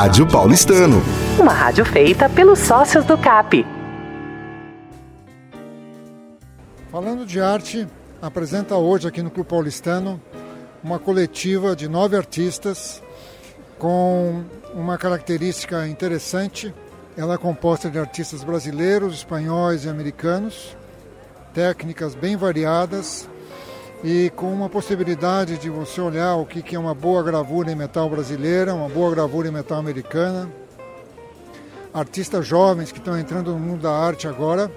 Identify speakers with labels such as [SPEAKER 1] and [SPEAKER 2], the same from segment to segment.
[SPEAKER 1] Rádio Paulistano.
[SPEAKER 2] Uma rádio feita pelos sócios do CAP.
[SPEAKER 3] Falando de arte, apresenta hoje aqui no Clube Paulistano uma coletiva de nove artistas com uma característica interessante. Ela é composta de artistas brasileiros, espanhóis e americanos, técnicas bem variadas e com uma possibilidade de você olhar o que é uma boa gravura em metal brasileira, uma boa gravura em metal americana. Artistas jovens que estão entrando no mundo da arte agora.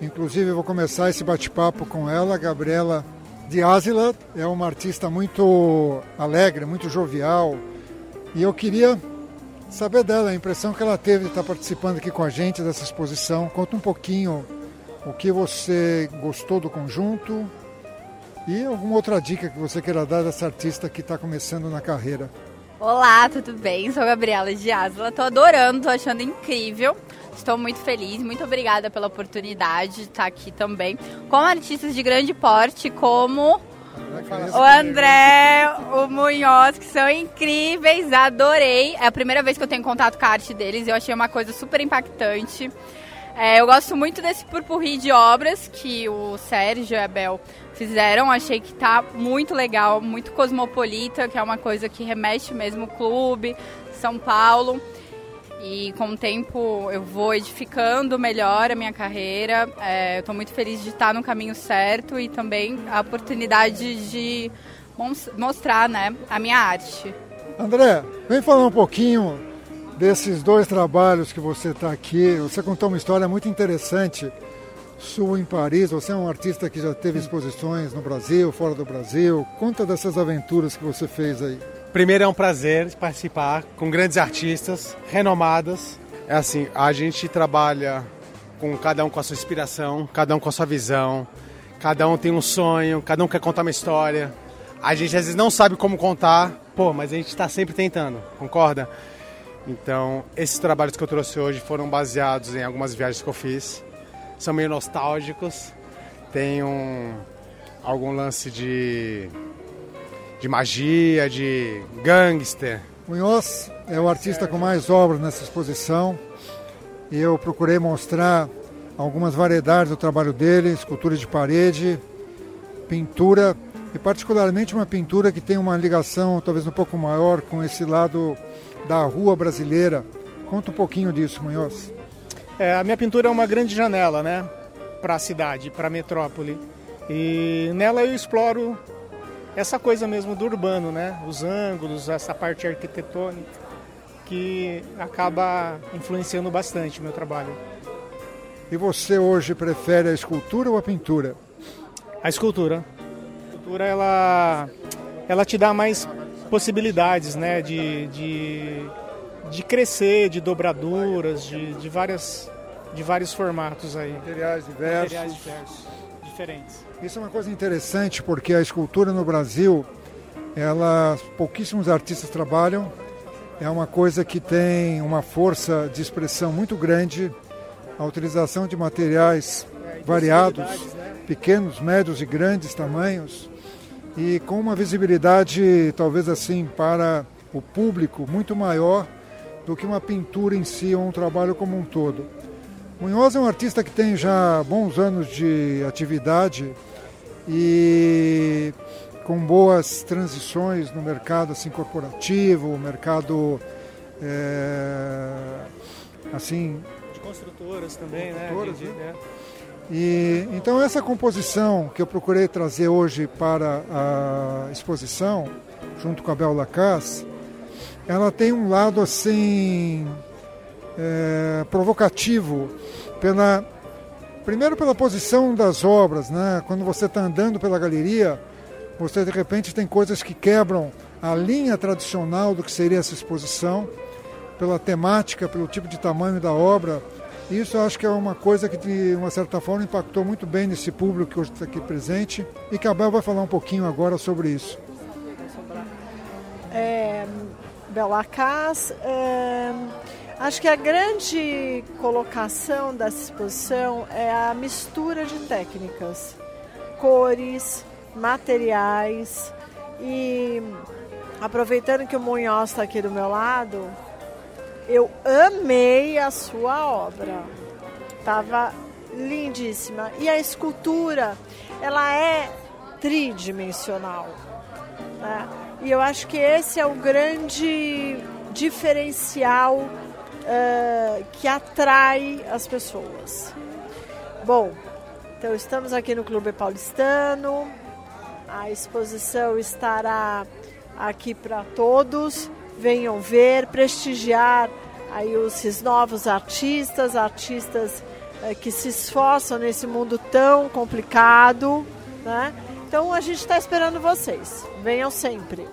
[SPEAKER 3] Inclusive, eu vou começar esse bate-papo com ela, Gabriela Diazila. É uma artista muito alegre, muito jovial. E eu queria saber dela, a impressão que ela teve de estar participando aqui com a gente dessa exposição. Conta um pouquinho o que você gostou do conjunto, e alguma outra dica que você queira dar dessa artista que está começando na carreira?
[SPEAKER 4] Olá, tudo bem? Sou a Gabriela de Asla. Estou adorando, estou achando incrível. Estou muito feliz, muito obrigada pela oportunidade de estar aqui também com artistas de grande porte como o André, o Munhoz, que são incríveis, adorei. É a primeira vez que eu tenho contato com a arte deles, eu achei uma coisa super impactante. É, eu gosto muito desse purpurri de obras que o Sérgio e a Bel fizeram. Achei que tá muito legal, muito cosmopolita, que é uma coisa que remete mesmo o clube, São Paulo. E com o tempo eu vou edificando melhor a minha carreira. É, eu estou muito feliz de estar no caminho certo e também a oportunidade de mostrar né, a minha arte.
[SPEAKER 3] André, vem falar um pouquinho desses dois trabalhos que você está aqui. Você contou uma história muito interessante sua em Paris. Você é um artista que já teve exposições no Brasil, fora do Brasil. Conta dessas aventuras que você fez aí.
[SPEAKER 5] Primeiro é um prazer participar com grandes artistas, renomadas. É assim, a gente trabalha com cada um com a sua inspiração, cada um com a sua visão, cada um tem um sonho, cada um quer contar uma história. A gente às vezes não sabe como contar, pô, mas a gente está sempre tentando, concorda? Então, esses trabalhos que eu trouxe hoje foram baseados em algumas viagens que eu fiz são meio nostálgicos. Tem um, algum lance de, de magia, de gangster.
[SPEAKER 3] Munhoz é o artista com mais obras nessa exposição. E eu procurei mostrar algumas variedades do trabalho dele, escultura de parede, pintura e particularmente uma pintura que tem uma ligação talvez um pouco maior com esse lado da rua brasileira. Conta um pouquinho disso, Munhoz.
[SPEAKER 6] É, a minha pintura é uma grande janela, né? Para a cidade, para a metrópole. E nela eu exploro essa coisa mesmo do urbano, né? Os ângulos, essa parte arquitetônica que acaba influenciando bastante o meu trabalho.
[SPEAKER 3] E você hoje prefere a escultura ou a pintura?
[SPEAKER 6] A escultura. A escultura ela, ela te dá mais possibilidades, né? De, de de crescer, de dobraduras, de, de, várias, de vários formatos aí.
[SPEAKER 3] Materiais diversos.
[SPEAKER 6] Materiais diversos, diferentes.
[SPEAKER 3] Isso é uma coisa interessante porque a escultura no Brasil, ela, pouquíssimos artistas trabalham. É uma coisa que tem uma força de expressão muito grande. A utilização de materiais é, variados, né? pequenos, médios e grandes tamanhos, e com uma visibilidade, talvez assim, para o público muito maior do que uma pintura em si ou um trabalho como um todo. Munhoz é um artista que tem já bons anos de atividade e com boas transições no mercado assim corporativo, mercado é, assim
[SPEAKER 6] de construtoras também, né? construtoras, né?
[SPEAKER 3] né? E então essa composição que eu procurei trazer hoje para a exposição, junto com a Bel Lacasse, ela tem um lado assim é, provocativo pela primeiro pela posição das obras, né? Quando você está andando pela galeria, você de repente tem coisas que quebram a linha tradicional do que seria essa exposição, pela temática, pelo tipo de tamanho da obra. Isso acho que é uma coisa que de uma certa forma impactou muito bem nesse público que hoje está aqui presente e que a Bel vai falar um pouquinho agora sobre isso.
[SPEAKER 7] É, Belacaz. É, acho que a grande colocação dessa exposição é a mistura de técnicas, cores, materiais e aproveitando que o Munhoz está aqui do meu lado, Eu amei a sua obra. Tava lindíssima. E a escultura, ela é tridimensional. Né? E eu acho que esse é o grande diferencial uh, que atrai as pessoas. Bom, então estamos aqui no Clube Paulistano. A exposição estará aqui para todos. Venham ver, prestigiar aí os novos artistas, artistas uh, que se esforçam nesse mundo tão complicado, né? Então a gente está esperando vocês. Venham sempre.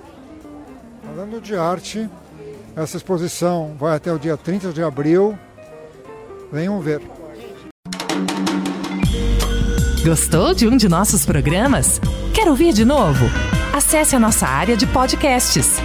[SPEAKER 3] Falando de arte, essa exposição vai até o dia 30 de abril. Venham ver.
[SPEAKER 2] Gostou de um de nossos programas? Quer ouvir de novo? Acesse a nossa área de podcasts